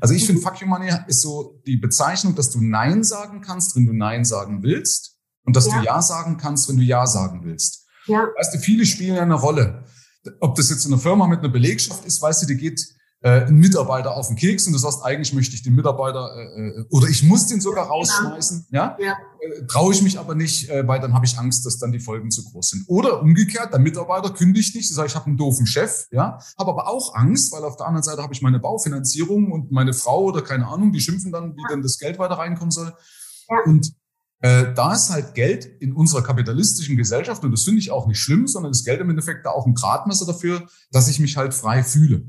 Also ich finde, Fuck You Money ist so die Bezeichnung, dass du Nein sagen kannst, wenn du Nein sagen willst und dass ja. du Ja sagen kannst, wenn du Ja sagen willst. Ja. Weißt du, viele spielen ja eine Rolle. Ob das jetzt in einer Firma mit einer Belegschaft ist, weißt du, die geht äh, ein Mitarbeiter auf den Keks und du sagst, eigentlich möchte ich den Mitarbeiter äh, äh oder ich muss den sogar rausschmeißen, ja, ja? Äh, traue ich mich aber nicht, äh, weil dann habe ich Angst, dass dann die Folgen zu groß sind. Oder umgekehrt, der Mitarbeiter kündigt nicht, sagt, ich habe einen doofen Chef, ja, habe aber auch Angst, weil auf der anderen Seite habe ich meine Baufinanzierung und meine Frau oder keine Ahnung, die schimpfen dann, wie ja. denn das Geld weiter reinkommen soll. Ja. Und äh, da ist halt Geld in unserer kapitalistischen Gesellschaft, und das finde ich auch nicht schlimm, sondern das Geld im Endeffekt da auch ein Gradmesser dafür, dass ich mich halt frei fühle.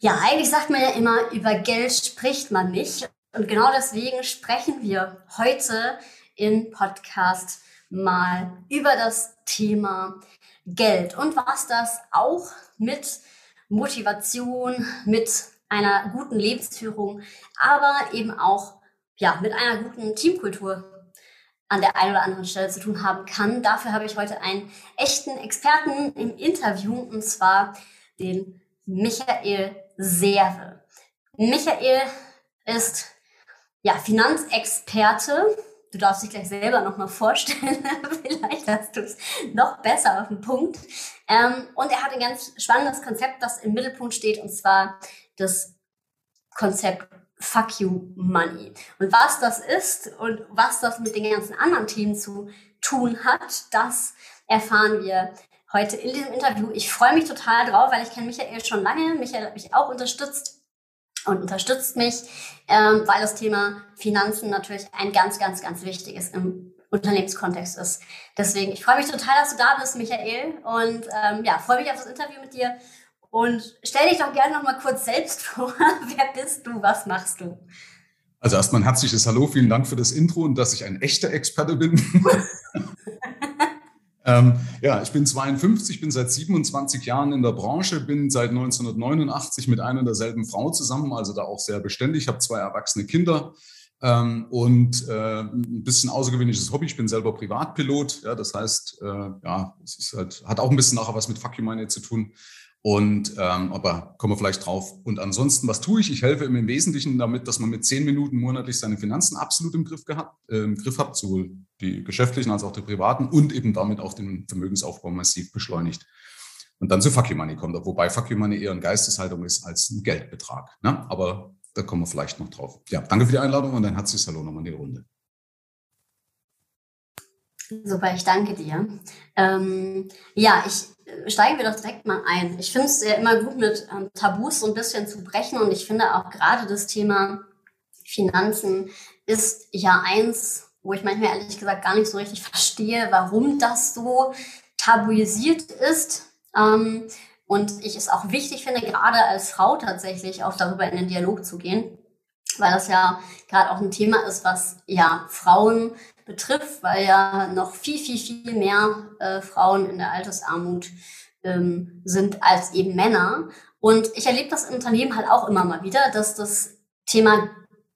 Ja, eigentlich sagt man ja immer, über Geld spricht man nicht. Und genau deswegen sprechen wir heute im Podcast mal über das Thema Geld und was das auch mit Motivation, mit einer guten Lebensführung, aber eben auch ja, mit einer guten Teamkultur an der einen oder anderen Stelle zu tun haben kann. Dafür habe ich heute einen echten Experten im Interview und zwar den Michael Serve. Michael ist ja Finanzexperte. Du darfst dich gleich selber nochmal vorstellen. Vielleicht hast du es noch besser auf den Punkt. Ähm, und er hat ein ganz spannendes Konzept, das im Mittelpunkt steht, und zwar das Konzept Fuck You Money. Und was das ist und was das mit den ganzen anderen Themen zu tun hat, das erfahren wir heute in diesem Interview. Ich freue mich total drauf, weil ich kenne Michael schon lange. Michael hat mich auch unterstützt und unterstützt mich, ähm, weil das Thema Finanzen natürlich ein ganz, ganz, ganz wichtiges im Unternehmenskontext ist. Deswegen, ich freue mich total, dass du da bist, Michael. Und ähm, ja, freue mich auf das Interview mit dir. Und stell dich doch gerne noch mal kurz selbst vor. Wer bist du? Was machst du? Also erstmal ein herzliches Hallo, vielen Dank für das Intro und dass ich ein echter Experte bin. Ähm, ja, ich bin 52, bin seit 27 Jahren in der Branche, bin seit 1989 mit einer und derselben Frau zusammen, also da auch sehr beständig, habe zwei erwachsene Kinder ähm, und äh, ein bisschen außergewöhnliches Hobby. Ich bin selber Privatpilot, ja, das heißt, äh, ja, es ist halt, hat auch ein bisschen nachher was mit Fuck You Money zu tun. Und ähm, aber kommen wir vielleicht drauf. Und ansonsten, was tue ich? Ich helfe im Wesentlichen damit, dass man mit zehn Minuten monatlich seine Finanzen absolut im Griff gehabt, äh, im Griff hat, sowohl die geschäftlichen als auch die privaten und eben damit auch den Vermögensaufbau massiv beschleunigt. Und dann zu Fuck You Money kommt, wobei Fuck You Money eher eine Geisteshaltung ist als ein Geldbetrag. Ne? Aber da kommen wir vielleicht noch drauf. Ja, danke für die Einladung und ein herzliches Hallo nochmal in die Runde. Super, ich danke dir. Ähm, ja, ich steigen wir doch direkt mal ein. Ich finde es ja immer gut, mit ähm, Tabus so ein bisschen zu brechen und ich finde auch gerade das Thema Finanzen ist ja eins, wo ich manchmal ehrlich gesagt gar nicht so richtig verstehe, warum das so tabuisiert ist. Ähm, und ich es auch wichtig finde, gerade als Frau tatsächlich auch darüber in den Dialog zu gehen, weil das ja gerade auch ein Thema ist, was ja Frauen betrifft, weil ja noch viel, viel, viel mehr äh, Frauen in der Altersarmut ähm, sind als eben Männer. Und ich erlebe das im Unternehmen halt auch immer mal wieder, dass das Thema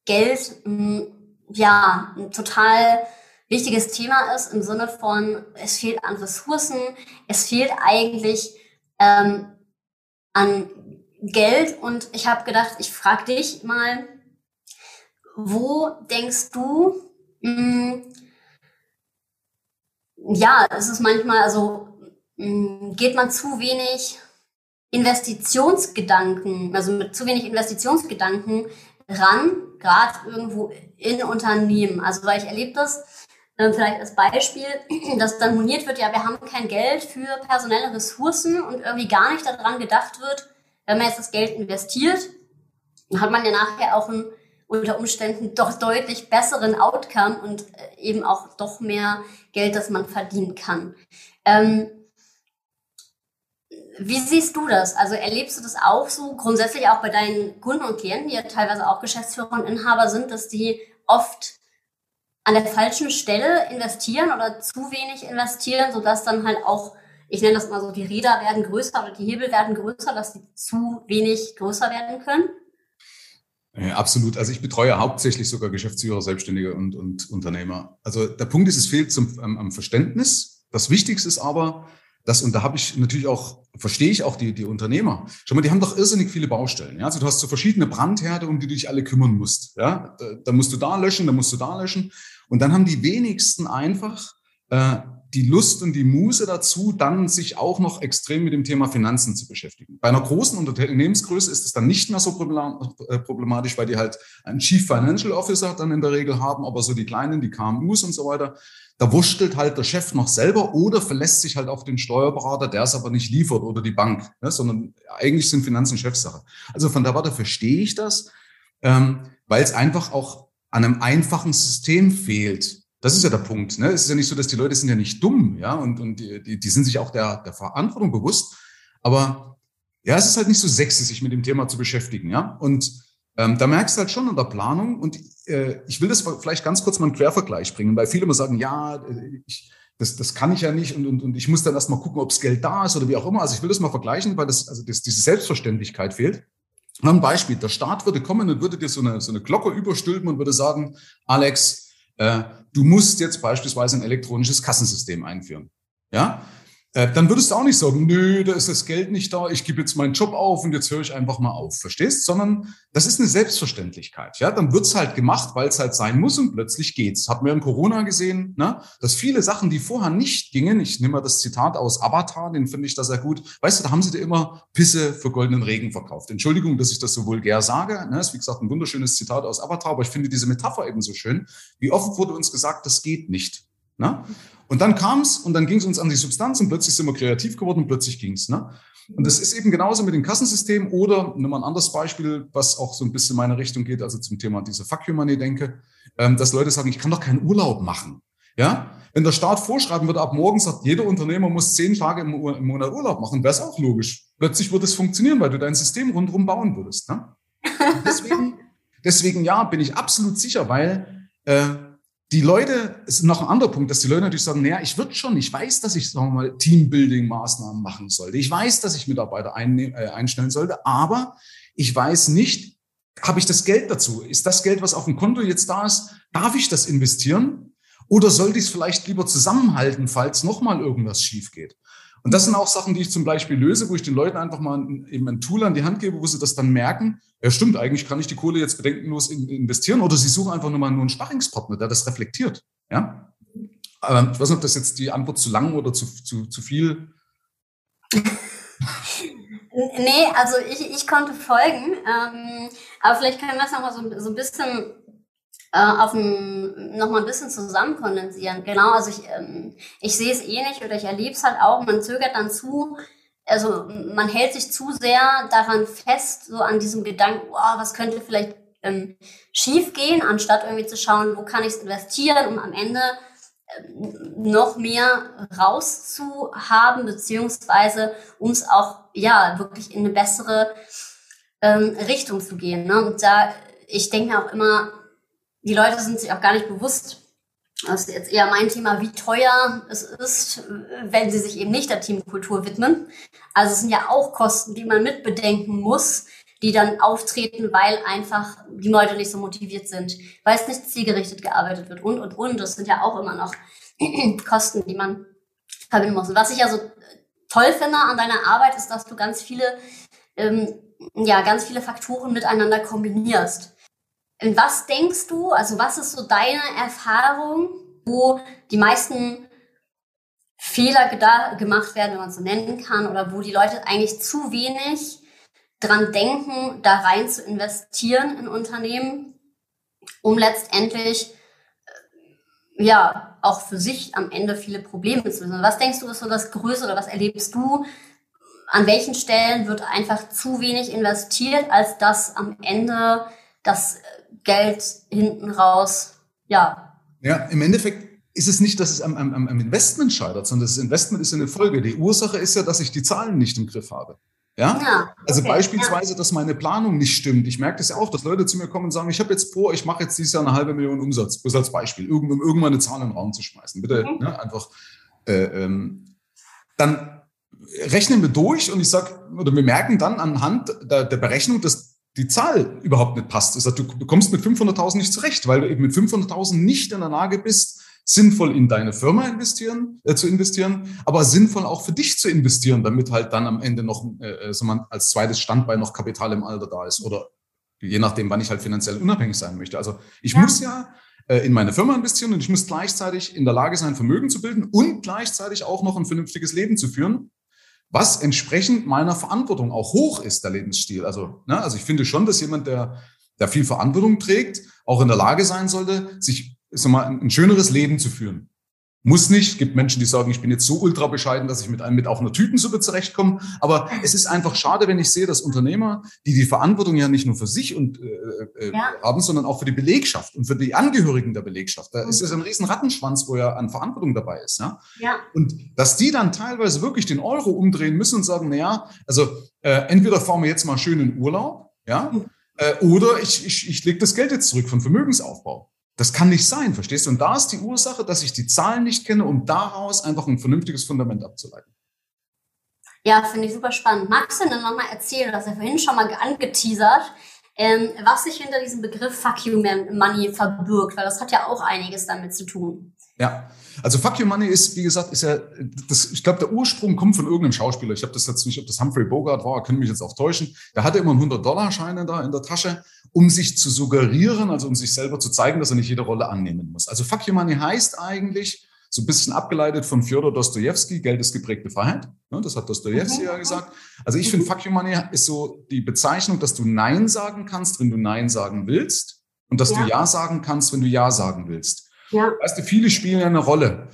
Geld mh, hm, ja ein total wichtiges Thema ist im Sinne von, es fehlt an Ressourcen, es fehlt eigentlich ähm, an Geld. Und ich habe gedacht, ich frage dich mal, wo denkst du, mh, hm, ja, es ist manchmal, also mm, geht man zu wenig Investitionsgedanken, also mit zu wenig Investitionsgedanken ran, gerade irgendwo in Unternehmen. Also weil ich erlebe das, äh, vielleicht als Beispiel, dass dann moniert wird, ja, wir haben kein Geld für personelle Ressourcen und irgendwie gar nicht daran gedacht wird, wenn man jetzt das Geld investiert, dann hat man ja nachher auch ein unter Umständen doch deutlich besseren Outcome und äh, eben auch doch mehr Geld, das man verdienen kann. Ähm, wie siehst du das? Also erlebst du das auch so grundsätzlich auch bei deinen Kunden und Klienten, die ja teilweise auch Geschäftsführer und Inhaber sind, dass die oft an der falschen Stelle investieren oder zu wenig investieren, sodass dann halt auch, ich nenne das mal so, die Räder werden größer oder die Hebel werden größer, dass sie zu wenig größer werden können? Ja, absolut. Also ich betreue hauptsächlich sogar Geschäftsführer, Selbstständige und, und Unternehmer. Also der Punkt ist, es fehlt zum, am, am Verständnis. Das Wichtigste ist aber, das, und da habe ich natürlich auch, verstehe ich auch die, die Unternehmer. Schau mal, die haben doch irrsinnig viele Baustellen. Ja? Also du hast so verschiedene Brandherde, um die du dich alle kümmern musst. Ja? Da, da musst du da löschen, da musst du da löschen. Und dann haben die wenigsten einfach äh, die Lust und die Muße dazu, dann sich auch noch extrem mit dem Thema Finanzen zu beschäftigen. Bei einer großen Unternehmensgröße ist es dann nicht mehr so äh, problematisch, weil die halt einen Chief Financial Officer dann in der Regel haben, aber so die kleinen, die KMUs und so weiter, da wurschtelt halt der Chef noch selber oder verlässt sich halt auf den Steuerberater, der es aber nicht liefert oder die Bank, ne, sondern eigentlich sind Finanzen Chefsache. Also von der Warte verstehe ich das, ähm, weil es einfach auch an einem einfachen System fehlt. Das ist ja der Punkt. Ne? Es ist ja nicht so, dass die Leute sind ja nicht dumm, ja, und, und die, die sind sich auch der, der Verantwortung bewusst. Aber ja, es ist halt nicht so sexy, sich mit dem Thema zu beschäftigen, ja. Und ähm, da merkst du halt schon an der Planung. Und äh, ich will das vielleicht ganz kurz mal einen Quervergleich bringen, weil viele immer sagen, ja, äh, ich, das, das kann ich ja nicht und, und, und ich muss dann erst mal gucken, ob das Geld da ist oder wie auch immer. Also ich will das mal vergleichen, weil das, also das, diese Selbstverständlichkeit fehlt. Ein Beispiel, der Staat würde kommen und würde dir so eine, so eine Glocke überstülpen und würde sagen, Alex, du musst jetzt beispielsweise ein elektronisches Kassensystem einführen. Ja, äh, dann würdest du auch nicht sagen, nö, da ist das Geld nicht da, ich gebe jetzt meinen Job auf und jetzt höre ich einfach mal auf, verstehst? Sondern das ist eine Selbstverständlichkeit. Ja, dann wird's halt gemacht, weil es halt sein muss und plötzlich geht's. Hat mir in Corona gesehen, ne, dass viele Sachen, die vorher nicht gingen, ich nehme mal das Zitat aus Avatar, den finde ich da sehr gut. Weißt du, da haben sie dir immer Pisse für goldenen Regen verkauft. Entschuldigung, dass ich das so vulgär sage. Ne, ist wie gesagt ein wunderschönes Zitat aus Avatar, aber ich finde diese Metapher eben so schön. Wie oft wurde uns gesagt, das geht nicht. Ne? Und dann kam es und dann ging es uns an die Substanz und plötzlich sind wir kreativ geworden und plötzlich ging es. Ne? Und das ist eben genauso mit dem Kassensystem oder nimm mal ein anderes Beispiel, was auch so ein bisschen in meine Richtung geht, also zum Thema diese Fuck you Money denke, ähm, dass Leute sagen, ich kann doch keinen Urlaub machen. Ja, wenn der Staat vorschreiben würde, ab morgen sagt, jeder Unternehmer muss zehn Tage im, im Monat Urlaub machen, wäre es auch logisch. Plötzlich würde es funktionieren, weil du dein System rundherum bauen würdest. Ne? Deswegen, deswegen ja, bin ich absolut sicher, weil äh, die Leute, es ist noch ein anderer Punkt, dass die Leute natürlich sagen, naja, ich würde schon, ich weiß, dass ich, sagen wir mal, Teambuilding-Maßnahmen machen sollte. Ich weiß, dass ich Mitarbeiter äh, einstellen sollte, aber ich weiß nicht, habe ich das Geld dazu? Ist das Geld, was auf dem Konto jetzt da ist, darf ich das investieren? Oder sollte ich es vielleicht lieber zusammenhalten, falls nochmal irgendwas schief geht? Und das sind auch Sachen, die ich zum Beispiel löse, wo ich den Leuten einfach mal eben ein Tool an die Hand gebe, wo sie das dann merken. Ja, stimmt, eigentlich kann ich die Kohle jetzt bedenkenlos investieren oder sie suchen einfach nur mal nur einen Sparringspartner, der das reflektiert. Ja? Aber ich weiß nicht, ob das jetzt die Antwort zu lang oder zu, zu, zu viel. Nee, also ich, ich konnte folgen. Ähm, aber vielleicht können wir es nochmal so, so ein bisschen äh, auf ein, noch mal ein bisschen zusammen kondensieren. Genau, also ich, ähm, ich sehe es eh nicht oder ich erlebe es halt auch, man zögert dann zu, also man hält sich zu sehr daran fest, so an diesem Gedanken, oh, was könnte vielleicht ähm, schief gehen, anstatt irgendwie zu schauen, wo kann ich es investieren, um am Ende ähm, noch mehr rauszuhaben, beziehungsweise um es auch ja wirklich in eine bessere ähm, Richtung zu gehen. Ne? Und da, ich denke auch immer, die Leute sind sich auch gar nicht bewusst, das ist jetzt eher mein Thema, wie teuer es ist, wenn sie sich eben nicht der Teamkultur widmen. Also es sind ja auch Kosten, die man mitbedenken muss, die dann auftreten, weil einfach die Leute nicht so motiviert sind, weil es nicht zielgerichtet gearbeitet wird und, und, und. Das sind ja auch immer noch Kosten, die man verbinden muss. Was ich ja so toll finde an deiner Arbeit, ist, dass du ganz viele, ähm, ja, ganz viele Faktoren miteinander kombinierst. In was denkst du, also was ist so deine Erfahrung, wo die meisten Fehler gemacht werden, wenn man es so nennen kann, oder wo die Leute eigentlich zu wenig dran denken, da rein zu investieren in Unternehmen, um letztendlich äh, ja auch für sich am Ende viele Probleme zu lösen. Was denkst du, ist so das Größte oder was erlebst du? An welchen Stellen wird einfach zu wenig investiert, als dass am Ende das Geld hinten raus, ja. Ja, im Endeffekt ist es nicht, dass es am, am, am Investment scheitert, sondern das Investment ist eine Folge. Die Ursache ist ja, dass ich die Zahlen nicht im Griff habe. Ja? ja also okay, beispielsweise, ja. dass meine Planung nicht stimmt. Ich merke das ja auch, dass Leute zu mir kommen und sagen, ich habe jetzt vor, ich mache jetzt dieses Jahr eine halbe Million Umsatz, bloß als Beispiel, um irgendwann eine Zahl in den Raum zu schmeißen. Bitte mhm. ne, einfach. Äh, ähm, dann rechnen wir durch und ich sage, oder wir merken dann anhand der, der Berechnung, dass die Zahl überhaupt nicht passt. Das heißt, du, du kommst mit 500.000 nicht zurecht, weil du eben mit 500.000 nicht in der Lage bist, sinnvoll in deine Firma investieren, äh, zu investieren, aber sinnvoll auch für dich zu investieren, damit halt dann am Ende noch äh, äh, so man als zweites Standbein noch Kapital im Alter da ist oder je nachdem, wann ich halt finanziell unabhängig sein möchte. Also ich ja. muss ja äh, in meine Firma investieren und ich muss gleichzeitig in der Lage sein, Vermögen zu bilden und gleichzeitig auch noch ein vernünftiges Leben zu führen, was entsprechend meiner Verantwortung auch hoch ist, der Lebensstil. Also, ne, also ich finde schon, dass jemand, der, der viel Verantwortung trägt, auch in der Lage sein sollte, sich sag mal, ein schöneres Leben zu führen. Muss nicht. Gibt Menschen, die sagen, ich bin jetzt so ultra bescheiden, dass ich mit einem mit auch einer Tütensuppe zurechtkomme. Aber es ist einfach schade, wenn ich sehe, dass Unternehmer, die die Verantwortung ja nicht nur für sich und, äh, äh, ja. haben, sondern auch für die Belegschaft und für die Angehörigen der Belegschaft. Da mhm. ist so ein riesen Rattenschwanz, wo ja an Verantwortung dabei ist. Ja? ja. Und dass die dann teilweise wirklich den Euro umdrehen müssen und sagen, na ja, also äh, entweder fahren wir jetzt mal schön in Urlaub, ja, mhm. äh, oder ich, ich, ich lege das Geld jetzt zurück von Vermögensaufbau. Das kann nicht sein, verstehst du? Und da ist die Ursache, dass ich die Zahlen nicht kenne, um daraus einfach ein vernünftiges Fundament abzuleiten. Ja, finde ich super spannend. Magst du denn nochmal erzählen, dass er vorhin schon mal angeteasert, ähm, was sich hinter diesem Begriff Fuck You Money verbirgt? Weil das hat ja auch einiges damit zu tun. Ja, also Fuck You Money ist, wie gesagt, ist ja, das, ich glaube, der Ursprung kommt von irgendeinem Schauspieler. Ich habe das jetzt nicht, ob das Humphrey Bogart war, können mich jetzt auch täuschen. Der hatte immer einen 100-Dollar-Schein da in der Tasche, um sich zu suggerieren, also um sich selber zu zeigen, dass er nicht jede Rolle annehmen muss. Also Fuck You Money heißt eigentlich, so ein bisschen abgeleitet von Fyodor Dostoevsky, Geld ist geprägte Freiheit. Das hat Dostoevsky mhm. ja gesagt. Also ich finde, Fuck You Money ist so die Bezeichnung, dass du Nein sagen kannst, wenn du Nein sagen willst und dass ja. du Ja sagen kannst, wenn du Ja sagen willst. Ja. Weißt du, viele spielen ja eine Rolle.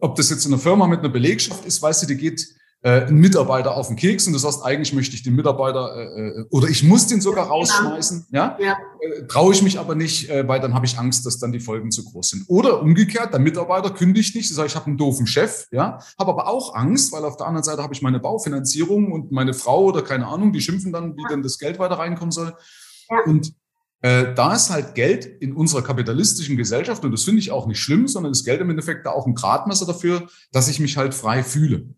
Ob das jetzt in einer Firma mit einer Belegschaft ist, weißt du, die geht äh, ein Mitarbeiter auf den Keks und du sagst, eigentlich möchte ich den Mitarbeiter äh, äh oder ich muss den sogar rausschmeißen, ja, ja. Äh, traue ich mich aber nicht, äh, weil dann habe ich Angst, dass dann die Folgen zu groß sind. Oder umgekehrt, der Mitarbeiter kündigt nicht, sagt, ich habe einen doofen Chef, ja, habe aber auch Angst, weil auf der anderen Seite habe ich meine Baufinanzierung und meine Frau oder keine Ahnung, die schimpfen dann, wie ja. denn das Geld weiter reinkommen soll. Ja. Und äh, da ist halt Geld in unserer kapitalistischen Gesellschaft, und das finde ich auch nicht schlimm, sondern ist Geld im Endeffekt da auch ein Gradmesser dafür, dass ich mich halt frei fühle.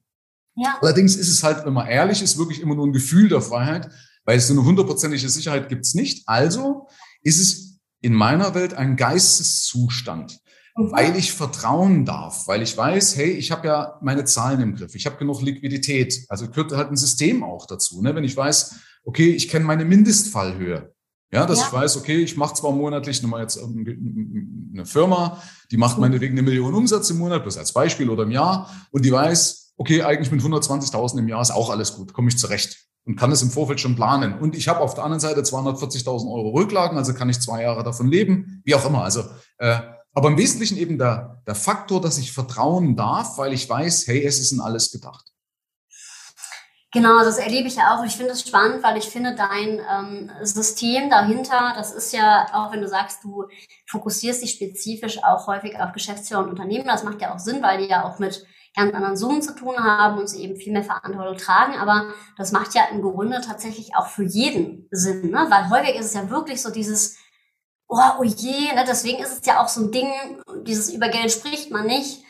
Ja. Allerdings ist es halt, wenn man ehrlich ist, wirklich immer nur ein Gefühl der Freiheit, weil so eine hundertprozentige Sicherheit gibt es nicht. Also ist es in meiner Welt ein Geisteszustand, mhm. weil ich vertrauen darf, weil ich weiß, hey, ich habe ja meine Zahlen im Griff, ich habe genug Liquidität. Also gehört halt ein System auch dazu. Ne? Wenn ich weiß, okay, ich kenne meine Mindestfallhöhe. Ja, dass ja. ich weiß, okay, ich mache zwar monatlich nochmal jetzt eine Firma, die macht mhm. meinetwegen eine Million Umsatz im Monat, bloß als Beispiel oder im Jahr, und die weiß, okay, eigentlich mit 120.000 im Jahr ist auch alles gut, komme ich zurecht und kann es im Vorfeld schon planen. Und ich habe auf der anderen Seite 240.000 Euro Rücklagen, also kann ich zwei Jahre davon leben, wie auch immer. Also, äh, aber im Wesentlichen eben der, der Faktor, dass ich vertrauen darf, weil ich weiß, hey, es ist in alles gedacht. Genau, das erlebe ich ja auch. Ich finde es spannend, weil ich finde, dein ähm, System dahinter, das ist ja, auch wenn du sagst, du fokussierst dich spezifisch auch häufig auf Geschäftsführer und Unternehmen, das macht ja auch Sinn, weil die ja auch mit ganz anderen Summen zu tun haben und sie eben viel mehr Verantwortung tragen. Aber das macht ja im Grunde tatsächlich auch für jeden Sinn, ne? weil häufig ist es ja wirklich so dieses, oh, oh je, ne? deswegen ist es ja auch so ein Ding, dieses über Geld spricht man nicht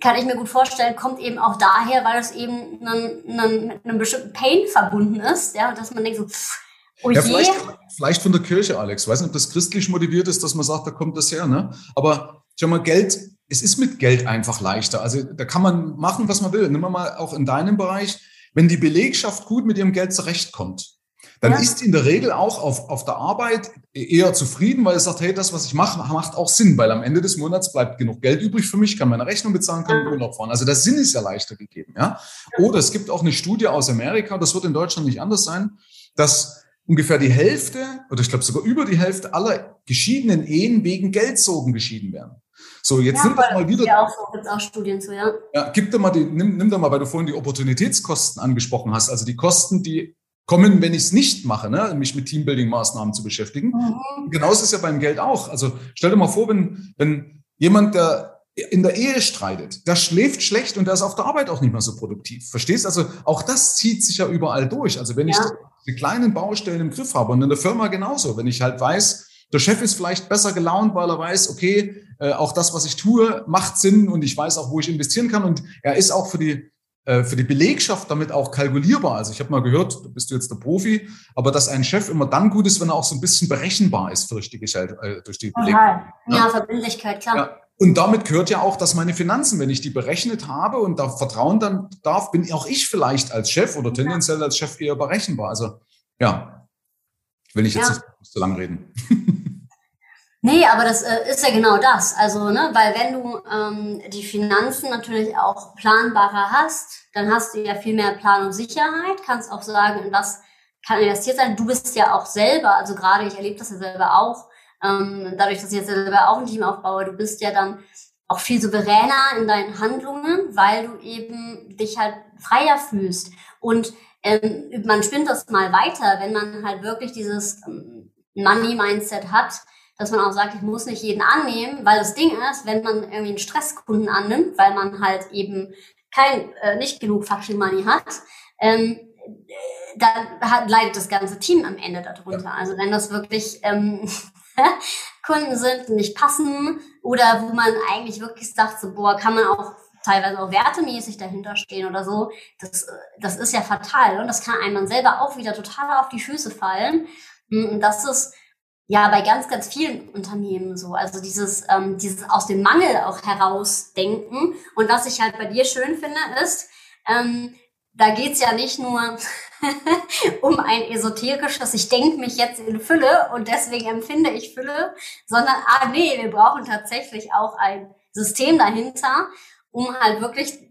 kann ich mir gut vorstellen, kommt eben auch daher, weil es eben einen, einen, mit einem bestimmten Pain verbunden ist, ja, dass man denkt so, pff, oh ja, vielleicht, vielleicht von der Kirche, Alex. Ich weiß nicht, ob das christlich motiviert ist, dass man sagt, da kommt das her, ne? Aber schau mal, Geld, es ist mit Geld einfach leichter. Also da kann man machen, was man will. Nimm mal auch in deinem Bereich, wenn die Belegschaft gut mit ihrem Geld zurechtkommt, dann ja. ist in der Regel auch auf, auf der Arbeit eher zufrieden, weil er sagt, hey, das, was ich mache, macht auch Sinn, weil am Ende des Monats bleibt genug Geld übrig für mich, kann meine Rechnung bezahlen, kann ja. Urlaub fahren. Also der Sinn ist ja leichter gegeben. Ja? Oder es gibt auch eine Studie aus Amerika, das wird in Deutschland nicht anders sein, dass ungefähr die Hälfte oder ich glaube sogar über die Hälfte aller geschiedenen Ehen wegen Geldsorgen geschieden werden. So, jetzt ja, nimm doch mal wieder. Ja, auch so, gibt's auch Studien zu, ja. Ja, gib doch mal die, nimm, nimm doch mal, weil du vorhin die Opportunitätskosten angesprochen hast, also die Kosten, die kommen, wenn ich es nicht mache, ne, mich mit Teambuilding-Maßnahmen zu beschäftigen. Mhm. Genauso ist es ja beim Geld auch. Also stell dir mal vor, wenn, wenn jemand, der in der Ehe streitet, der schläft schlecht und der ist auf der Arbeit auch nicht mehr so produktiv. Verstehst? Also auch das zieht sich ja überall durch. Also wenn ja. ich die kleinen Baustellen im Griff habe und in der Firma genauso, wenn ich halt weiß, der Chef ist vielleicht besser gelaunt, weil er weiß, okay, äh, auch das, was ich tue, macht Sinn und ich weiß auch, wo ich investieren kann und er ist auch für die äh, für die Belegschaft damit auch kalkulierbar. Also ich habe mal gehört, du bist jetzt der Profi, aber dass ein Chef immer dann gut ist, wenn er auch so ein bisschen berechenbar ist durch die, äh, durch die Belegschaft. Ja, ja, Verbindlichkeit, klar. Ja. Und damit gehört ja auch, dass meine Finanzen, wenn ich die berechnet habe und da vertrauen dann darf, bin auch ich vielleicht als Chef oder tendenziell als Chef eher berechenbar. Also ja, will ich jetzt ja. nicht zu lang reden. Nee, aber das äh, ist ja genau das. Also, ne, weil wenn du ähm, die Finanzen natürlich auch planbarer hast, dann hast du ja viel mehr Planungssicherheit, kannst auch sagen, in was kann investiert sein. Du bist ja auch selber, also gerade ich erlebe das ja selber auch, ähm, dadurch, dass ich jetzt selber auch ein Team aufbaue, du bist ja dann auch viel souveräner in deinen Handlungen, weil du eben dich halt freier fühlst. Und ähm, man spinnt das mal weiter, wenn man halt wirklich dieses ähm, Money-Mindset hat, dass man auch sagt, ich muss nicht jeden annehmen, weil das Ding ist, wenn man irgendwie einen Stresskunden annimmt, weil man halt eben kein, äh, nicht genug Fucking Money hat, ähm, dann hat, leidet das ganze Team am Ende darunter. Also wenn das wirklich ähm, Kunden sind, die nicht passen oder wo man eigentlich wirklich sagt, so, boah, kann man auch teilweise auch wertemäßig dahinter stehen oder so, das, das ist ja fatal und das kann einem dann selber auch wieder total auf die Füße fallen. Und das ist ja bei ganz, ganz vielen Unternehmen so. Also dieses, ähm, dieses aus dem Mangel auch herausdenken. Und was ich halt bei dir schön finde, ist, ähm, da geht's ja nicht nur um ein esoterisches, ich denke mich jetzt in Fülle und deswegen empfinde ich Fülle, sondern, ah nee, wir brauchen tatsächlich auch ein System dahinter, um halt wirklich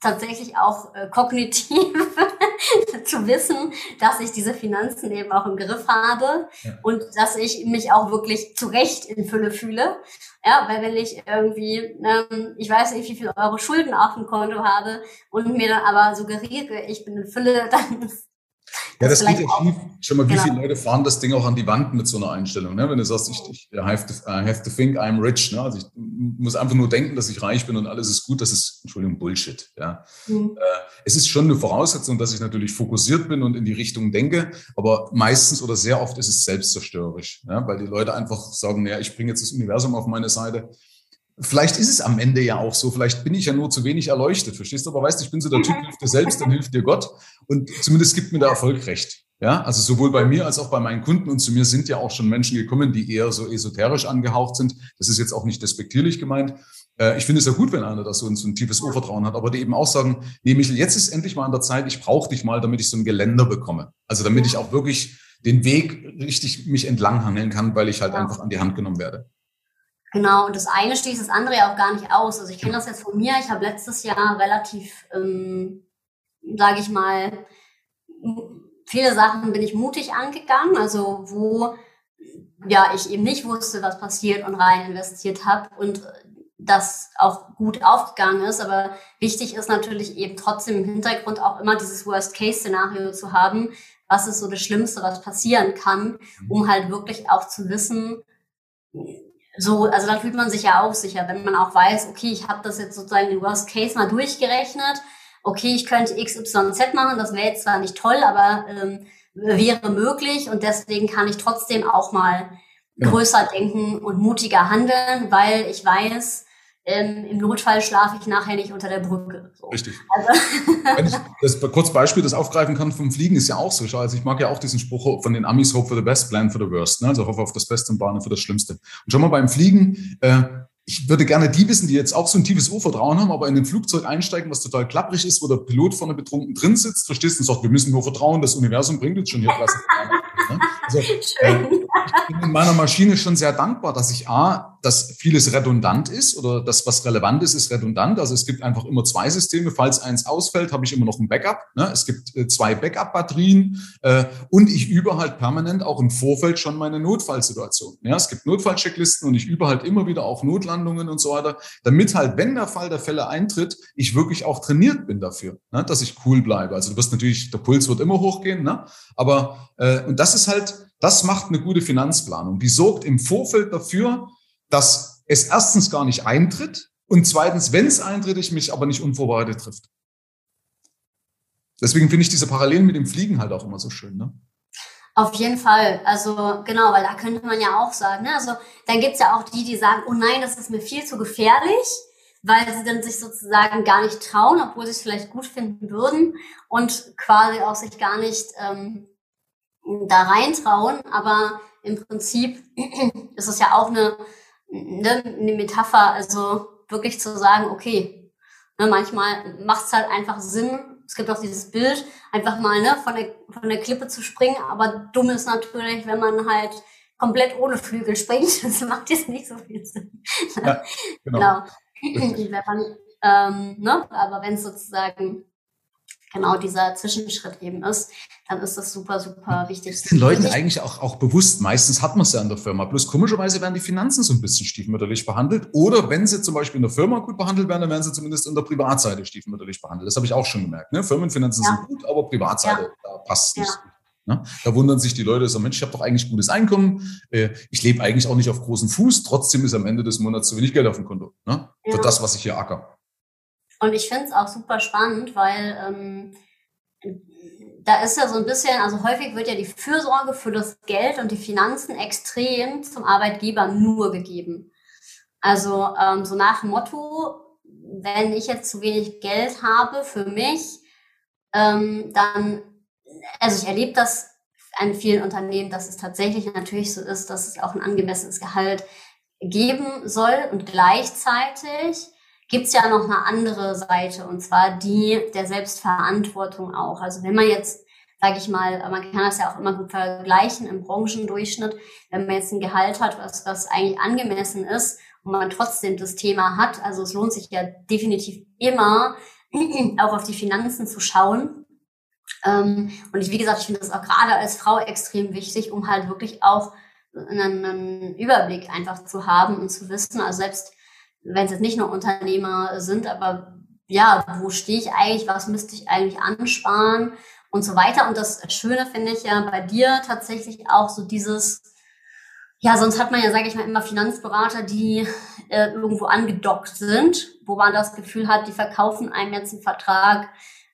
tatsächlich auch äh, kognitiv zu wissen, dass ich diese Finanzen eben auch im Griff habe ja. und dass ich mich auch wirklich zu Recht in Fülle fühle. Ja, weil wenn ich irgendwie, ähm, ich weiß nicht, wie viel Euro Schulden auf dem Konto habe und mir dann aber suggeriere, ich bin in Fülle, dann ja, das geht ja schief. Schau mal, wie genau. viele Leute fahren das Ding auch an die Wand mit so einer Einstellung. Ne? Wenn du sagst, ich, ich I, have to, I have to think I'm rich. Ne? Also ich muss einfach nur denken, dass ich reich bin und alles ist gut. Das ist, Entschuldigung, Bullshit. Ja? Mhm. Äh, es ist schon eine Voraussetzung, dass ich natürlich fokussiert bin und in die Richtung denke. Aber meistens oder sehr oft ist es selbstzerstörerisch. Ja? Weil die Leute einfach sagen, naja, ich bringe jetzt das Universum auf meine Seite. Vielleicht ist es am Ende ja auch so, vielleicht bin ich ja nur zu wenig erleuchtet, verstehst du? Aber weißt du, ich bin so der Typ, hilf dir selbst, dann hilft dir Gott. Und zumindest gibt mir der Erfolg recht. Ja, also sowohl bei mir als auch bei meinen Kunden und zu mir sind ja auch schon Menschen gekommen, die eher so esoterisch angehaucht sind. Das ist jetzt auch nicht despektierlich gemeint. Äh, ich finde es ja gut, wenn einer da so ein, so ein tiefes Urvertrauen hat, aber die eben auch sagen, nee, Michel, jetzt ist endlich mal an der Zeit, ich brauche dich mal, damit ich so ein Geländer bekomme. Also damit ich auch wirklich den Weg richtig mich entlanghangeln kann, weil ich halt einfach an die Hand genommen werde. Genau, und das eine schließt das andere ja auch gar nicht aus. Also ich kenne das jetzt von mir. Ich habe letztes Jahr relativ, ähm, sage ich mal, viele Sachen bin ich mutig angegangen. Also wo ja ich eben nicht wusste, was passiert und rein investiert habe und das auch gut aufgegangen ist. Aber wichtig ist natürlich eben trotzdem im Hintergrund auch immer dieses Worst-Case-Szenario zu haben. Was ist so das Schlimmste, was passieren kann, um halt wirklich auch zu wissen, so, also dann fühlt man sich ja auch sicher, wenn man auch weiß, okay, ich habe das jetzt sozusagen im Worst Case mal durchgerechnet. Okay, ich könnte XYZ machen, das wäre jetzt zwar nicht toll, aber ähm, wäre möglich und deswegen kann ich trotzdem auch mal größer denken und mutiger handeln, weil ich weiß, ähm, im Notfall schlafe ich nachher nicht unter der Brücke. So. Richtig. Also. Wenn ich das kurz Beispiel das aufgreifen kann vom Fliegen, ist ja auch so. Also ich mag ja auch diesen Spruch von den Amis, Hope for the best, plan for the worst. Ne? Also hoffe auf das Beste und bahne für das Schlimmste. Und schon mal beim Fliegen, äh, ich würde gerne die wissen, die jetzt auch so ein tiefes Urvertrauen haben, aber in ein Flugzeug einsteigen, was total klapprig ist, wo der Pilot vorne betrunken drin sitzt, verstehst du, und sagt, wir müssen nur vertrauen, das Universum bringt uns schon hier Klasse. Also, äh, ich bin in meiner Maschine schon sehr dankbar, dass ich A, dass vieles redundant ist oder das, was relevant ist, ist redundant. Also es gibt einfach immer zwei Systeme. Falls eins ausfällt, habe ich immer noch ein Backup. Ne? Es gibt äh, zwei Backup-Batterien äh, und ich übe halt permanent auch im Vorfeld schon meine Notfallsituation. Ja? Es gibt Notfallchecklisten und ich übe halt immer wieder auch Notlandungen und so weiter, damit halt, wenn der Fall der Fälle eintritt, ich wirklich auch trainiert bin dafür, ne? dass ich cool bleibe. Also du wirst natürlich, der Puls wird immer hochgehen, ne? aber äh, und das ist halt das macht eine gute Finanzplanung. Die sorgt im Vorfeld dafür, dass es erstens gar nicht eintritt, Und zweitens, wenn es eintritt, ich mich aber nicht unvorbereitet trifft. Deswegen finde ich diese Parallelen mit dem Fliegen halt auch immer so schön. Ne? Auf jeden Fall. Also genau, weil da könnte man ja auch sagen, ne? also dann gibt's ja auch die, die sagen, oh nein, das ist mir viel zu gefährlich, weil sie dann sich sozusagen gar nicht trauen, obwohl sie es vielleicht gut finden würden und quasi auch sich gar nicht ähm, da reintrauen. Aber im Prinzip ist es ja auch eine, eine, eine Metapher, also wirklich zu sagen, okay, ne, manchmal macht es halt einfach Sinn, es gibt auch dieses Bild, einfach mal ne, von, der, von der Klippe zu springen. Aber dumm ist natürlich, wenn man halt komplett ohne Flügel springt. Das macht jetzt nicht so viel Sinn. Ja, genau. genau. wenn man, ähm, ne, aber wenn es sozusagen genau dieser Zwischenschritt eben ist, dann ist das super, super wichtig. Ist den Leuten eigentlich auch, auch bewusst. Meistens hat man es ja in der Firma. Bloß komischerweise werden die Finanzen so ein bisschen stiefmütterlich behandelt. Oder wenn sie zum Beispiel in der Firma gut behandelt werden, dann werden sie zumindest in der Privatseite stiefmütterlich behandelt. Das habe ich auch schon gemerkt. Ne? Firmenfinanzen ja. sind gut, aber Privatseite, ja. da passt es nicht. Ne? Da wundern sich die Leute so, Mensch, ich habe doch eigentlich gutes Einkommen, äh, ich lebe eigentlich auch nicht auf großen Fuß, trotzdem ist am Ende des Monats zu wenig Geld auf dem Konto ne? für das, was ich hier acker. Und ich finde es auch super spannend, weil ähm, da ist ja so ein bisschen, also häufig wird ja die Fürsorge für das Geld und die Finanzen extrem zum Arbeitgeber nur gegeben. Also ähm, so nach dem Motto, wenn ich jetzt zu wenig Geld habe für mich, ähm, dann, also ich erlebe das an vielen Unternehmen, dass es tatsächlich natürlich so ist, dass es auch ein angemessenes Gehalt geben soll und gleichzeitig gibt's ja noch eine andere Seite und zwar die der Selbstverantwortung auch. Also wenn man jetzt, sage ich mal, man kann das ja auch immer gut vergleichen im Branchendurchschnitt, wenn man jetzt ein Gehalt hat, was, was eigentlich angemessen ist und man trotzdem das Thema hat, also es lohnt sich ja definitiv immer, auch auf die Finanzen zu schauen. Ähm, und ich, wie gesagt, ich finde das auch gerade als Frau extrem wichtig, um halt wirklich auch einen, einen Überblick einfach zu haben und zu wissen, also selbst wenn es jetzt nicht nur Unternehmer sind, aber ja, wo stehe ich eigentlich, was müsste ich eigentlich ansparen und so weiter. Und das Schöne finde ich ja bei dir tatsächlich auch so dieses, ja, sonst hat man ja, sage ich mal, immer Finanzberater, die äh, irgendwo angedockt sind, wo man das Gefühl hat, die verkaufen einem jetzt einen Vertrag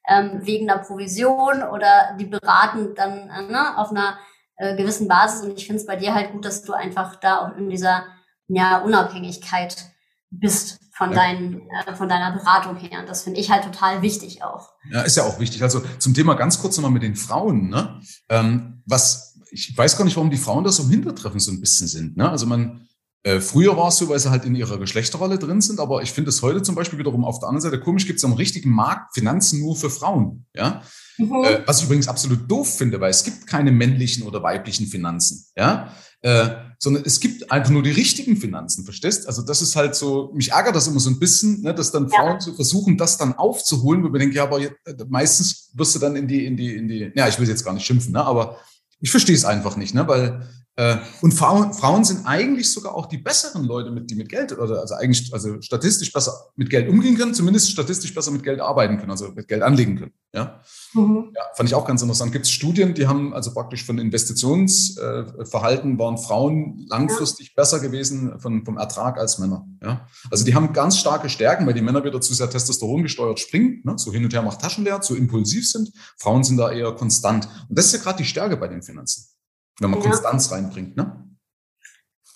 ähm, wegen der Provision oder die beraten dann äh, ne, auf einer äh, gewissen Basis. Und ich finde es bei dir halt gut, dass du einfach da auch in dieser ja, Unabhängigkeit bist von, deinen, äh, von deiner Beratung her. Und das finde ich halt total wichtig auch. Ja, ist ja auch wichtig. Also zum Thema ganz kurz nochmal mit den Frauen. Ne? Ähm, was, ich weiß gar nicht, warum die Frauen da so im Hintertreffen so ein bisschen sind. Ne? Also man, äh, früher war es so, weil sie halt in ihrer Geschlechterrolle drin sind, aber ich finde es heute zum Beispiel wiederum auf der anderen Seite komisch, gibt es am richtigen Markt Finanzen nur für Frauen. Ja? Mhm. Äh, was ich übrigens absolut doof finde, weil es gibt keine männlichen oder weiblichen Finanzen. Ja? Äh, sondern es gibt einfach nur die richtigen Finanzen, verstehst? Also das ist halt so, mich ärgert das immer so ein bisschen, ne, dass dann ja. Frauen so versuchen, das dann aufzuholen, wo wir denken, ja, aber jetzt, äh, meistens wirst du dann in die, in die, in die, ja, ich will jetzt gar nicht schimpfen, ne, aber ich verstehe es einfach nicht, ne, weil und Frauen, sind eigentlich sogar auch die besseren Leute, mit, die mit Geld, oder also eigentlich, also statistisch besser mit Geld umgehen können, zumindest statistisch besser mit Geld arbeiten können, also mit Geld anlegen können. Ja, mhm. ja fand ich auch ganz interessant. Gibt es Studien, die haben also praktisch von Investitionsverhalten äh, waren Frauen langfristig ja. besser gewesen von, vom Ertrag als Männer. Ja, also die haben ganz starke Stärken, weil die Männer wieder zu sehr Testosteron gesteuert springen, ne? so hin und her macht Taschenleer, zu impulsiv sind. Frauen sind da eher konstant. Und das ist ja gerade die Stärke bei den Finanzen wenn man ja. Konstanz reinbringt, ne?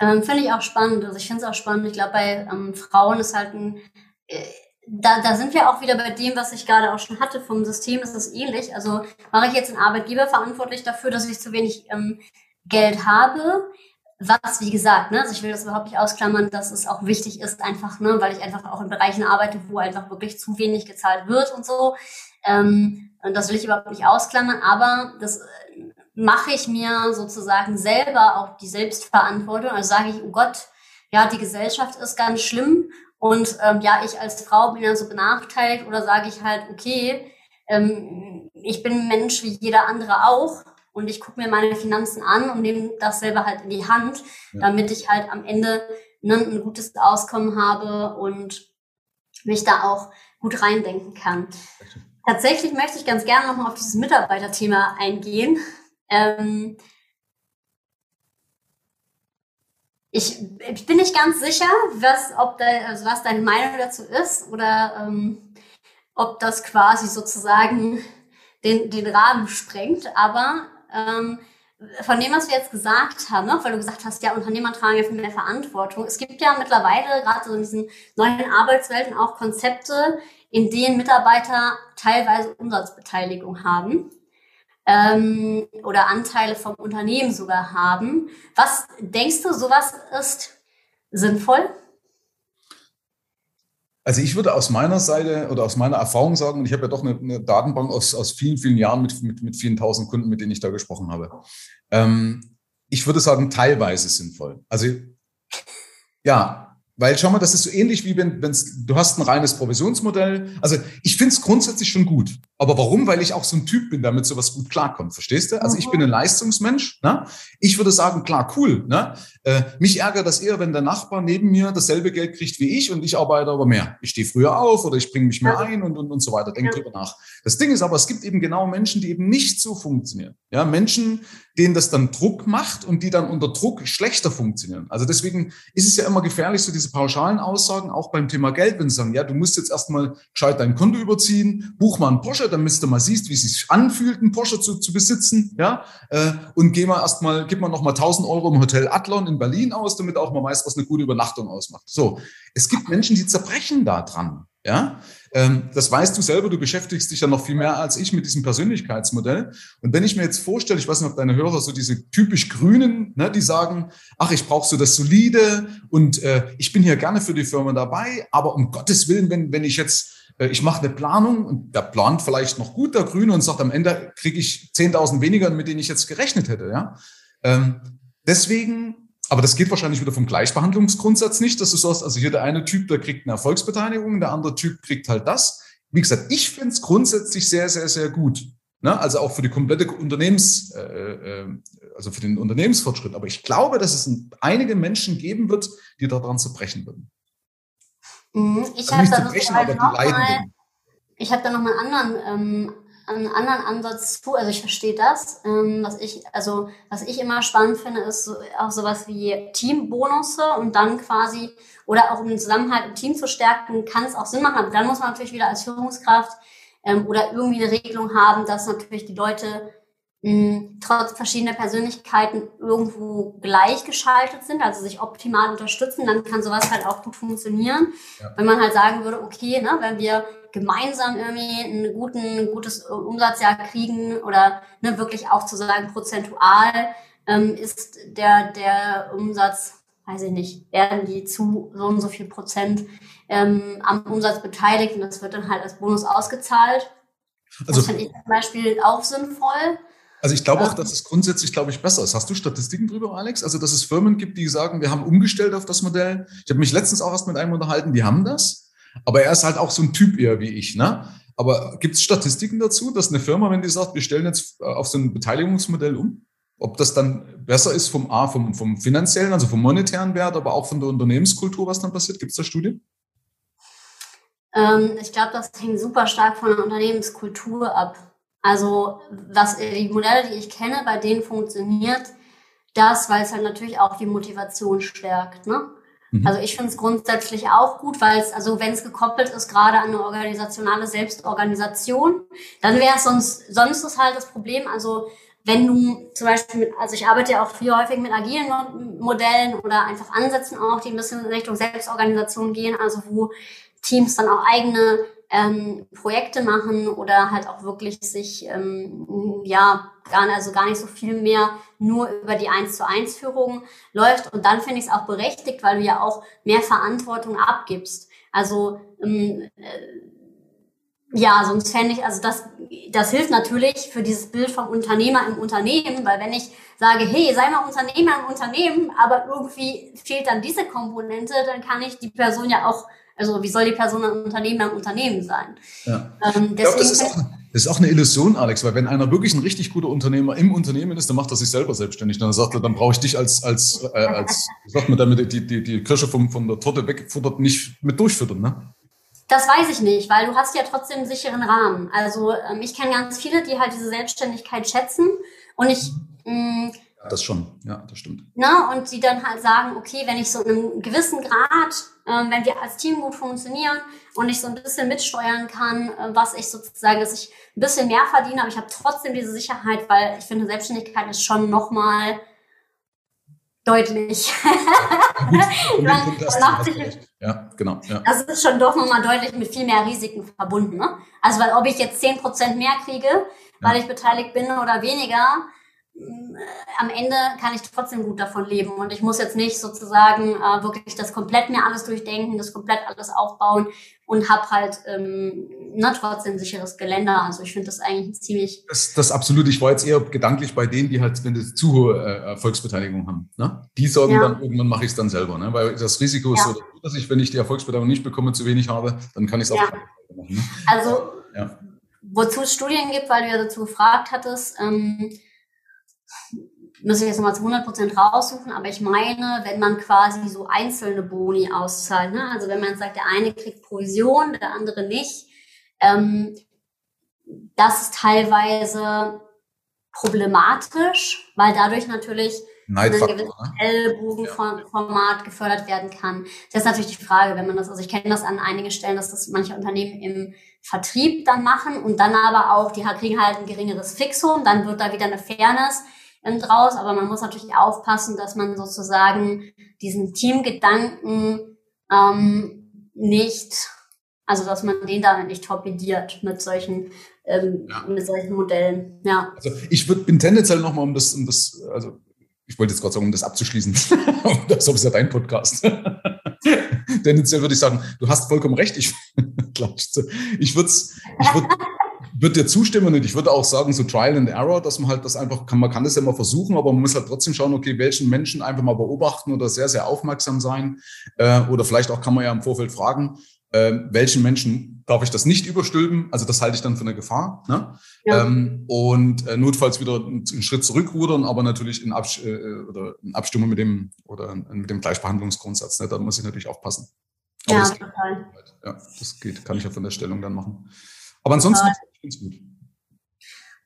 Ähm, finde ich auch spannend. Also ich finde es auch spannend. Ich glaube, bei ähm, Frauen ist halt ein, äh, da, da sind wir auch wieder bei dem, was ich gerade auch schon hatte. Vom System ist es ähnlich. Also mache ich jetzt einen Arbeitgeber verantwortlich dafür, dass ich zu wenig ähm, Geld habe. Was, wie gesagt, ne, also ich will das überhaupt nicht ausklammern, dass es auch wichtig ist, einfach, ne, weil ich einfach auch in Bereichen arbeite, wo einfach wirklich zu wenig gezahlt wird und so. Ähm, und das will ich überhaupt nicht ausklammern, aber das mache ich mir sozusagen selber auch die Selbstverantwortung. Also sage ich, oh Gott, ja, die Gesellschaft ist ganz schlimm und ähm, ja, ich als Frau bin ja so benachteiligt oder sage ich halt, okay, ähm, ich bin ein Mensch wie jeder andere auch und ich gucke mir meine Finanzen an und nehme das selber halt in die Hand, ja. damit ich halt am Ende ne, ein gutes Auskommen habe und mich da auch gut reindenken kann. Tatsächlich möchte ich ganz gerne nochmal auf dieses Mitarbeiterthema eingehen, ähm, ich, ich bin nicht ganz sicher, was, ob de, also was deine Meinung dazu ist oder ähm, ob das quasi sozusagen den, den Rahmen sprengt. Aber ähm, von dem, was wir jetzt gesagt haben, ne, weil du gesagt hast, ja, Unternehmer tragen ja viel mehr Verantwortung. Es gibt ja mittlerweile gerade so in diesen neuen Arbeitswelten auch Konzepte, in denen Mitarbeiter teilweise Umsatzbeteiligung haben ähm, oder Anteile vom Unternehmen sogar haben. Was denkst du, sowas ist sinnvoll? Also ich würde aus meiner Seite oder aus meiner Erfahrung sagen, und ich habe ja doch eine, eine Datenbank aus, aus vielen, vielen Jahren mit, mit, mit vielen tausend Kunden, mit denen ich da gesprochen habe. Ähm, ich würde sagen, teilweise sinnvoll. Also ja, weil schau mal, das ist so ähnlich wie wenn wenn's, du hast ein reines Provisionsmodell. Also ich finde es grundsätzlich schon gut. Aber warum? Weil ich auch so ein Typ bin, damit sowas gut klarkommt. Verstehst du? Also ich bin ein Leistungsmensch. Ne? Ich würde sagen, klar, cool. Ne? Äh, mich ärgert das eher, wenn der Nachbar neben mir dasselbe Geld kriegt wie ich und ich arbeite aber mehr. Ich stehe früher auf oder ich bringe mich mehr ein und, und, und so weiter. Denk ja. drüber nach. Das Ding ist aber, es gibt eben genau Menschen, die eben nicht so funktionieren. Ja, Menschen, denen das dann Druck macht und die dann unter Druck schlechter funktionieren. Also deswegen ist es ja immer gefährlich, so diese pauschalen Aussagen, auch beim Thema Geld, wenn sie sagen, ja, du musst jetzt erstmal gescheit dein Konto überziehen, buch mal einen Porsche damit du mal siehst, wie es sich anfühlt, einen Porsche zu, zu besitzen, ja, äh, und geh mal erstmal, gib mal noch mal 1000 Euro im Hotel Adlon in Berlin aus, damit auch mal weiß, was eine gute Übernachtung ausmacht. So. Es gibt Menschen, die zerbrechen da dran, ja. Ähm, das weißt du selber, du beschäftigst dich ja noch viel mehr als ich mit diesem Persönlichkeitsmodell. Und wenn ich mir jetzt vorstelle, ich weiß nicht, ob deine Hörer so diese typisch Grünen, ne, die sagen, ach, ich brauche so das Solide und äh, ich bin hier gerne für die Firma dabei, aber um Gottes Willen, wenn, wenn ich jetzt äh, ich mache eine Planung und der plant vielleicht noch gut, der Grüne, und sagt, am Ende kriege ich 10.000 weniger, mit denen ich jetzt gerechnet hätte. Ja? Ähm, deswegen, aber das geht wahrscheinlich wieder vom Gleichbehandlungsgrundsatz nicht, dass du sagst, also hier der eine Typ, der kriegt eine Erfolgsbeteiligung, der andere Typ kriegt halt das. Wie gesagt, ich finde es grundsätzlich sehr, sehr, sehr gut. Ne? Also auch für die komplette Unternehmens, äh, äh, also für den Unternehmensfortschritt. Aber ich glaube, dass es einige Menschen geben wird, die daran zerbrechen würden. Mhm. Ich also habe da, noch mal, ich hab da noch mal einen anderen, ähm, einen anderen Ansatz zu. Also ich verstehe das. Ähm, was ich, also was ich immer spannend finde, ist so, auch sowas wie Teambonusse und dann quasi oder auch um den Zusammenhalt im Team zu stärken, kann es auch Sinn machen. Aber dann muss man natürlich wieder als Führungskraft ähm, oder irgendwie eine Regelung haben, dass natürlich die Leute trotz verschiedener Persönlichkeiten irgendwo gleichgeschaltet sind, also sich optimal unterstützen, dann kann sowas halt auch gut funktionieren. Ja. Wenn man halt sagen würde, okay, ne, wenn wir gemeinsam irgendwie einen guten, ein gutes Umsatzjahr kriegen oder ne, wirklich auch zu sagen, prozentual ähm, ist der, der Umsatz, weiß ich nicht, werden die zu so und so viel Prozent ähm, am Umsatz beteiligt und das wird dann halt als Bonus ausgezahlt. Also, das finde ich zum Beispiel auch sinnvoll. Also ich glaube auch, dass es grundsätzlich, glaube ich, besser ist. Hast du Statistiken drüber, Alex? Also dass es Firmen gibt, die sagen, wir haben umgestellt auf das Modell. Ich habe mich letztens auch erst mit einem unterhalten, die haben das. Aber er ist halt auch so ein Typ eher wie ich. Ne? Aber gibt es Statistiken dazu, dass eine Firma, wenn die sagt, wir stellen jetzt äh, auf so ein Beteiligungsmodell um, ob das dann besser ist vom A, vom, vom finanziellen, also vom monetären Wert, aber auch von der Unternehmenskultur, was dann passiert? Gibt es da Studien? Ähm, ich glaube, das hängt super stark von der Unternehmenskultur ab. Also was die Modelle, die ich kenne, bei denen funktioniert das, weil es halt natürlich auch die Motivation stärkt. Ne? Mhm. Also ich finde es grundsätzlich auch gut, weil es, also wenn es gekoppelt ist, gerade an eine organisationale Selbstorganisation, dann wäre es sonst, sonst ist halt das Problem, also wenn du zum Beispiel mit, also ich arbeite ja auch viel häufig mit agilen Modellen oder einfach Ansätzen auch, die ein bisschen in Richtung Selbstorganisation gehen, also wo Teams dann auch eigene ähm, Projekte machen oder halt auch wirklich sich ähm, ja gar, also gar nicht so viel mehr nur über die 1 zu 1 Führung läuft. Und dann finde ich es auch berechtigt, weil du ja auch mehr Verantwortung abgibst. Also ähm, äh, ja, sonst fände ich, also das, das hilft natürlich für dieses Bild vom Unternehmer im Unternehmen, weil wenn ich sage, hey, sei mal Unternehmer im Unternehmen, aber irgendwie fehlt dann diese Komponente, dann kann ich die Person ja auch also wie soll die Person ein Unternehmen ein Unternehmen sein? Ja. Ähm, ich glaube, das ist, auch, das ist auch eine Illusion, Alex, weil wenn einer wirklich ein richtig guter Unternehmer im Unternehmen ist, dann macht er sich selber selbstständig. Dann sagt er, dann brauche ich dich als, als, äh, als sagt man damit, die, die, die Kirsche vom, von der Torte wegfuttert, nicht mit durchfüttern, ne? Das weiß ich nicht, weil du hast ja trotzdem einen sicheren Rahmen. Also ähm, ich kenne ganz viele, die halt diese Selbstständigkeit schätzen und ich mh, mm, das schon, ja, das stimmt. Na, und die dann halt sagen, okay, wenn ich so in einem gewissen Grad, äh, wenn wir als Team gut funktionieren und ich so ein bisschen mitsteuern kann, äh, was ich sozusagen, dass ich ein bisschen mehr verdiene, aber ich habe trotzdem diese Sicherheit, weil ich finde, Selbstständigkeit ist schon nochmal deutlich. Ja, gut, man, ja, genau. Ja. Das ist schon doch nochmal deutlich mit viel mehr Risiken verbunden. Ne? Also, weil ob ich jetzt 10% mehr kriege, weil ja. ich beteiligt bin oder weniger, am Ende kann ich trotzdem gut davon leben und ich muss jetzt nicht sozusagen äh, wirklich das komplett mir alles durchdenken, das komplett alles aufbauen und habe halt ähm, na, trotzdem sicheres Geländer. Also ich finde das eigentlich ziemlich. Das, das absolut. Ich war jetzt eher gedanklich bei denen, die halt, wenn die zu hohe äh, Erfolgsbeteiligung haben. Ne? Die sagen ja. dann, irgendwann mache ich es dann selber. Ne? Weil das Risiko ist ja. so, dass ich, wenn ich die Erfolgsbeteiligung nicht bekomme, zu wenig habe, dann kann ich es auch ja. machen. Ne? Also wozu es Studien gibt, weil du ja dazu gefragt hattest, ähm, muss ich jetzt nochmal zu 100% raussuchen, aber ich meine, wenn man quasi so einzelne Boni auszahlt, ne? also wenn man sagt, der eine kriegt Provision, der andere nicht, ähm, das ist teilweise problematisch, weil dadurch natürlich ein gewisses ne? Ellbogenformat gefördert werden kann. Das ist natürlich die Frage, wenn man das, also ich kenne das an einigen Stellen, dass das manche Unternehmen im Vertrieb dann machen und dann aber auch, die kriegen halt ein geringeres Fixum, dann wird da wieder eine Fairness draus, aber man muss natürlich aufpassen, dass man sozusagen diesen Teamgedanken ähm, nicht, also dass man den damit nicht torpediert mit solchen ähm, ja. mit solchen Modellen. Ja. Also ich würde bin tendenziell nochmal um das, um das, also ich wollte jetzt gerade sagen, um das abzuschließen. das ist ja dein Podcast. tendenziell würde ich sagen, du hast vollkommen recht. Ich, ich würde ich würd, würde dir zustimmen und ich würde auch sagen, so Trial and Error, dass man halt das einfach kann, man kann das ja mal versuchen, aber man muss halt trotzdem schauen, okay, welchen Menschen einfach mal beobachten oder sehr, sehr aufmerksam sein. Äh, oder vielleicht auch kann man ja im Vorfeld fragen, äh, welchen Menschen darf ich das nicht überstülpen? Also das halte ich dann für eine Gefahr. Ne? Ja. Ähm, und äh, notfalls wieder einen, Schritt zurückrudern, aber natürlich in, Abs äh, in Abstimmung mit dem oder mit dem Gleichbehandlungsgrundsatz. Ne? Da muss ich natürlich aufpassen. Aber ja, total. Ja, das geht, kann ich ja von der Stellung dann machen. Aber ansonsten finde ich gut.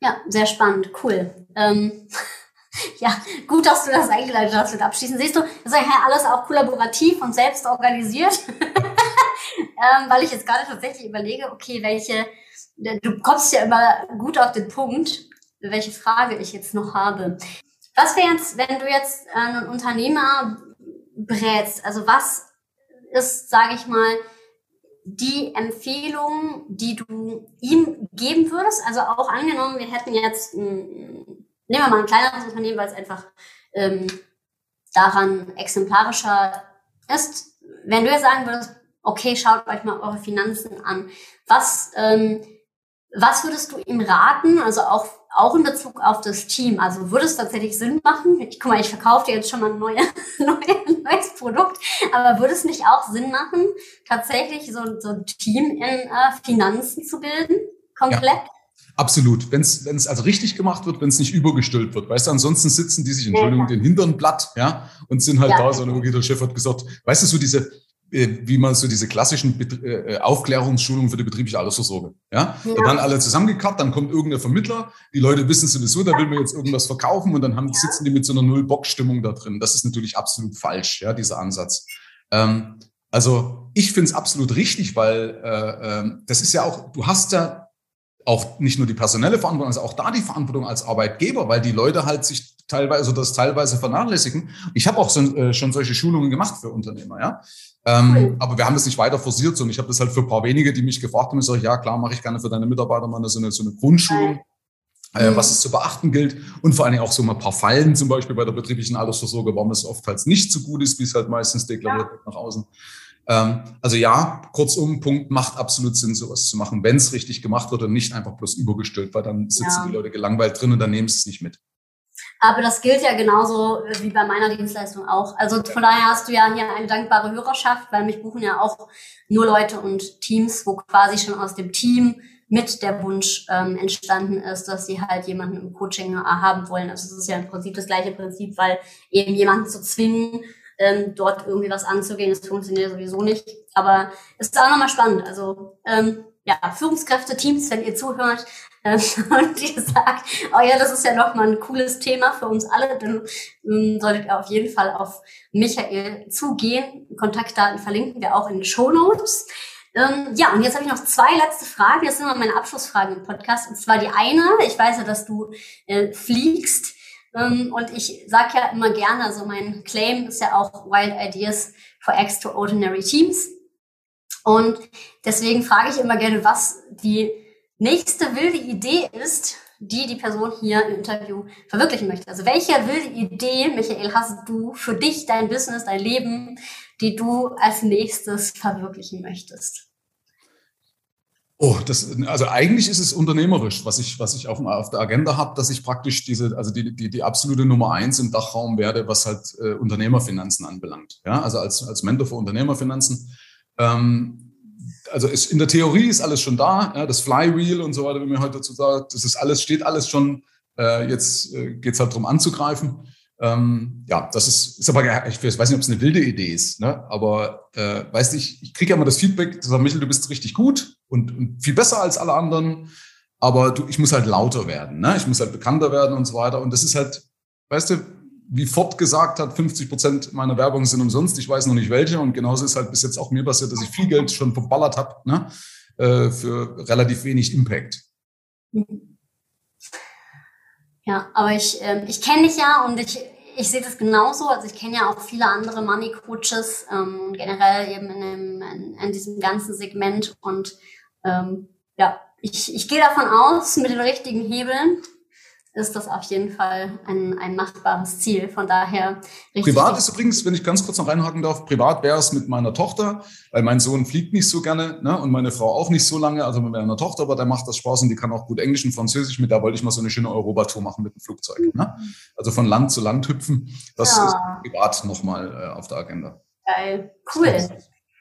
Ja, sehr spannend, cool. Ähm, ja, gut, dass du das eingeleitet hast mit Abschließen. Siehst du, das ist ja alles auch kollaborativ und selbst organisiert. ähm, weil ich jetzt gerade tatsächlich überlege, okay, welche, du kommst ja immer gut auf den Punkt, welche Frage ich jetzt noch habe. Was wäre jetzt, wenn du jetzt einen Unternehmer berätst, also was ist, sage ich mal, die Empfehlung, die du ihm geben würdest? Also auch angenommen, wir hätten jetzt, nehmen wir mal ein kleineres Unternehmen, weil es einfach ähm, daran exemplarischer ist. Wenn du jetzt sagen würdest, okay, schaut euch mal eure Finanzen an, was, ähm, was würdest du ihm raten? Also auch auch in Bezug auf das Team. Also würde es tatsächlich Sinn machen? Ich guck mal, ich verkaufe dir jetzt schon mal ein neue, neue, neues Produkt, aber würde es nicht auch Sinn machen, tatsächlich so, so ein Team in äh, Finanzen zu bilden? Komplett? Ja. Absolut. Wenn es also richtig gemacht wird, wenn es nicht übergestülpt wird. Weißt du, ansonsten sitzen die sich, Entschuldigung, ja. den Hintern platt, ja, und sind halt ja. da, so okay, der Chef hat gesagt, weißt du, so diese, wie man so diese klassischen äh, Aufklärungsschulungen für die betriebliche Altersvorsorge. Ja? ja. Da werden alle zusammengekarrt, dann kommt irgendein Vermittler, die Leute wissen sowieso, da will man jetzt irgendwas verkaufen und dann haben, sitzen die mit so einer Null-Bock-Stimmung da drin. Das ist natürlich absolut falsch, ja, dieser Ansatz. Ähm, also ich finde es absolut richtig, weil äh, äh, das ist ja auch, du hast ja auch nicht nur die personelle Verantwortung, also auch da die Verantwortung als Arbeitgeber, weil die Leute halt sich teilweise, also das teilweise vernachlässigen. Ich habe auch so, äh, schon solche Schulungen gemacht für Unternehmer, ja. Ähm, cool. Aber wir haben das nicht weiter forciert, sondern ich habe das halt für ein paar wenige, die mich gefragt haben, ich sage, ja klar, mache ich gerne für deine Mitarbeiter mal so eine, so eine Grundschulung. Äh, was es zu beachten gilt und vor allen Dingen auch so mal ein paar Fallen, zum Beispiel bei der betrieblichen Altersvorsorge, warum es oftmals nicht so gut ist, wie es halt meistens deklariert ja. wird nach außen. Ähm, also ja, kurzum, Punkt, macht absolut Sinn, sowas zu machen, wenn es richtig gemacht wird und nicht einfach bloß übergestülpt, weil dann sitzen ja. die Leute gelangweilt drin und dann nehmen sie es nicht mit. Aber das gilt ja genauso äh, wie bei meiner Dienstleistung auch. Also von daher hast du ja hier eine dankbare Hörerschaft, weil mich buchen ja auch nur Leute und Teams, wo quasi schon aus dem Team mit der Wunsch ähm, entstanden ist, dass sie halt jemanden im Coaching äh, haben wollen. Also es ist ja im Prinzip das gleiche Prinzip, weil eben jemanden zu zwingen, ähm, dort irgendwie was anzugehen, das funktioniert sowieso nicht. Aber es ist auch nochmal spannend. Also ähm, ja, Führungskräfte-Teams, wenn ihr zuhört äh, und ihr sagt, oh ja, das ist ja noch mal ein cooles Thema für uns alle, dann ähm, solltet ihr auf jeden Fall auf Michael zugehen. Kontaktdaten verlinken wir auch in den Show Notes. Ähm, ja, und jetzt habe ich noch zwei letzte Fragen. Das sind mal meine Abschlussfragen im Podcast. Und zwar die eine, ich weiß ja, dass du äh, fliegst. Ähm, und ich sage ja immer gerne, also mein Claim ist ja auch Wild Ideas for Extraordinary Teams. Und deswegen frage ich immer gerne, was die nächste wilde Idee ist, die die Person hier im Interview verwirklichen möchte. Also welche wilde Idee, Michael, hast du für dich, dein Business, dein Leben, die du als nächstes verwirklichen möchtest? Oh, das, also eigentlich ist es unternehmerisch, was ich, was ich auf, auf der Agenda habe, dass ich praktisch diese, also die, die, die absolute Nummer eins im Dachraum werde, was halt äh, Unternehmerfinanzen anbelangt. Ja, also als, als Mentor für Unternehmerfinanzen. Ähm, also ist, in der Theorie ist alles schon da, ja, das Flywheel und so weiter, wie man heute dazu sagt, das ist alles, steht alles schon. Äh, jetzt äh, geht es halt darum anzugreifen. Ähm, ja, das ist, ist aber, ich weiß nicht, ob es eine wilde Idee ist, ne? aber äh, weißt du, ich, ich kriege ja immer das Feedback, sagt, Michael, du bist richtig gut und, und viel besser als alle anderen, aber du, ich muss halt lauter werden, ne? ich muss halt bekannter werden und so weiter. Und das ist halt, weißt du, wie Ford gesagt hat, 50 Prozent meiner Werbung sind umsonst, ich weiß noch nicht welche und genauso ist halt bis jetzt auch mir passiert, dass ich viel Geld schon verballert habe ne? Äh, für relativ wenig Impact. Ja, aber ich, äh, ich kenne dich ja und ich, ich sehe das genauso. Also ich kenne ja auch viele andere Money Coaches, ähm, generell eben in, dem, in, in, diesem ganzen Segment. Und ähm, ja, ich, ich gehe davon aus, mit den richtigen Hebeln ist das auf jeden Fall ein, ein machbares Ziel. Von daher richtig. Privat ist übrigens, wenn ich ganz kurz noch reinhaken darf, privat wäre es mit meiner Tochter, weil mein Sohn fliegt nicht so gerne ne, und meine Frau auch nicht so lange. Also mit meiner Tochter, aber der macht das Spaß und die kann auch gut Englisch und Französisch. Mit der wollte ich mal so eine schöne Europatour machen mit dem Flugzeug. Mhm. Ne? Also von Land zu Land hüpfen. Das ja. ist privat nochmal äh, auf der Agenda. Geil, cool.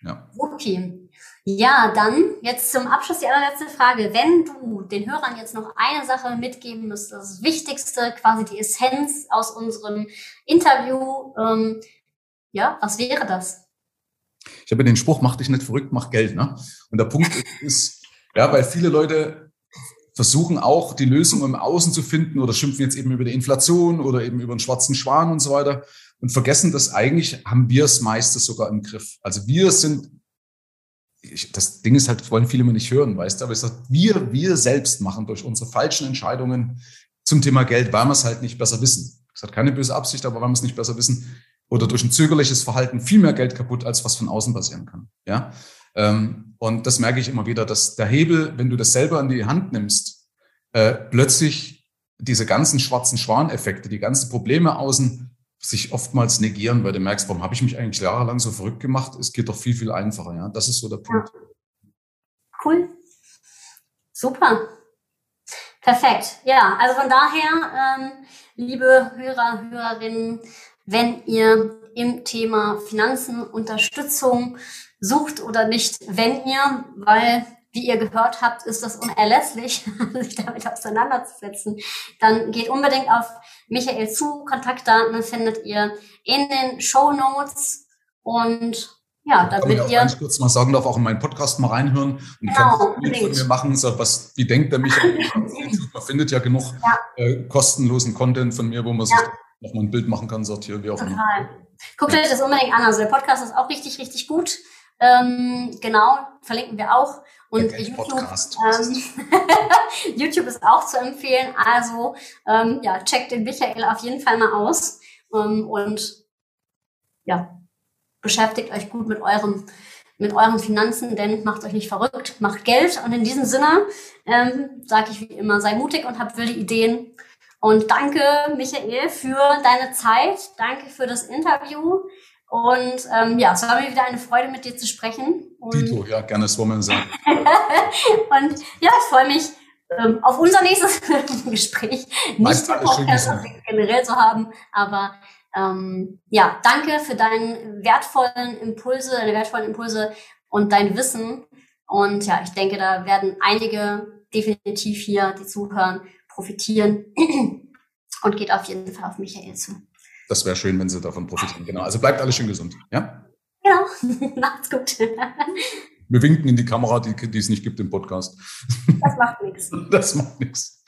Ja. Okay. Ja, dann jetzt zum Abschluss die allerletzte Frage. Wenn du den Hörern jetzt noch eine Sache mitgeben müsstest, das Wichtigste, quasi die Essenz aus unserem Interview, ähm, ja, was wäre das? Ich habe den Spruch, mach dich nicht verrückt, mach Geld. Ne? Und der Punkt ist, ja, weil viele Leute versuchen auch die Lösung im Außen zu finden oder schimpfen jetzt eben über die Inflation oder eben über den schwarzen Schwan und so weiter und vergessen, dass eigentlich haben wir es meistens sogar im Griff. Also wir sind ich, das Ding ist halt, wollen viele immer nicht hören, weißt du, aber ich sage, wir, wir selbst machen durch unsere falschen Entscheidungen zum Thema Geld, weil wir es halt nicht besser wissen. Das hat keine böse Absicht, aber weil wir es nicht besser wissen oder durch ein zögerliches Verhalten viel mehr Geld kaputt, als was von außen passieren kann. Ja, ähm, und das merke ich immer wieder, dass der Hebel, wenn du das selber in die Hand nimmst, äh, plötzlich diese ganzen schwarzen Schwaneffekte, die ganzen Probleme außen sich oftmals negieren, weil du merkst, warum habe ich mich eigentlich jahrelang so verrückt gemacht? Es geht doch viel, viel einfacher. Ja, das ist so der Punkt. Cool. Super. Perfekt. Ja, also von daher, ähm, liebe Hörer, Hörerinnen, wenn ihr im Thema Finanzen Unterstützung sucht oder nicht, wenn ihr, weil wie ihr gehört habt, ist das unerlässlich, sich damit auseinanderzusetzen, dann geht unbedingt auf Michael zu. Kontaktdaten findet ihr in den Show Notes und ja, damit ich auch ihr. Ganz kurz mal sagen darf, auch in meinen Podcast mal reinhören und genau, kann von mir machen, so was, wie denkt der Michael? man findet ja genug ja. Äh, kostenlosen Content von mir, wo man ja. sich noch mal ein Bild machen kann, hier, wie auch immer. Guckt euch das unbedingt an. Also der Podcast ist auch richtig, richtig gut. Ähm, genau, verlinken wir auch. Und YouTube, ähm, YouTube ist auch zu empfehlen. Also ähm, ja, checkt den Michael auf jeden Fall mal aus ähm, und ja, beschäftigt euch gut mit eurem mit euren Finanzen, denn macht euch nicht verrückt, macht Geld. Und in diesem Sinne ähm, sage ich wie immer, sei mutig und habt wilde Ideen. Und danke, Michael, für deine Zeit. Danke für das Interview. Und ähm, ja, es war mir wieder eine Freude, mit dir zu sprechen. Und Dito, ja, gerne, wir sagen. und ja, ich freue mich ähm, auf unser nächstes Gespräch. Nicht den Podcast generell zu haben, aber ähm, ja, danke für deinen wertvollen Impulse, deine wertvollen Impulse und dein Wissen. Und ja, ich denke, da werden einige definitiv hier, die zuhören, profitieren. und geht auf jeden Fall auf Michael zu das wäre schön, wenn Sie davon profitieren. Genau. Also bleibt alles schön gesund. Ja? Genau. Macht's gut. Wir winken in die Kamera, die, die es nicht gibt im Podcast. Das macht nichts. Das macht nichts.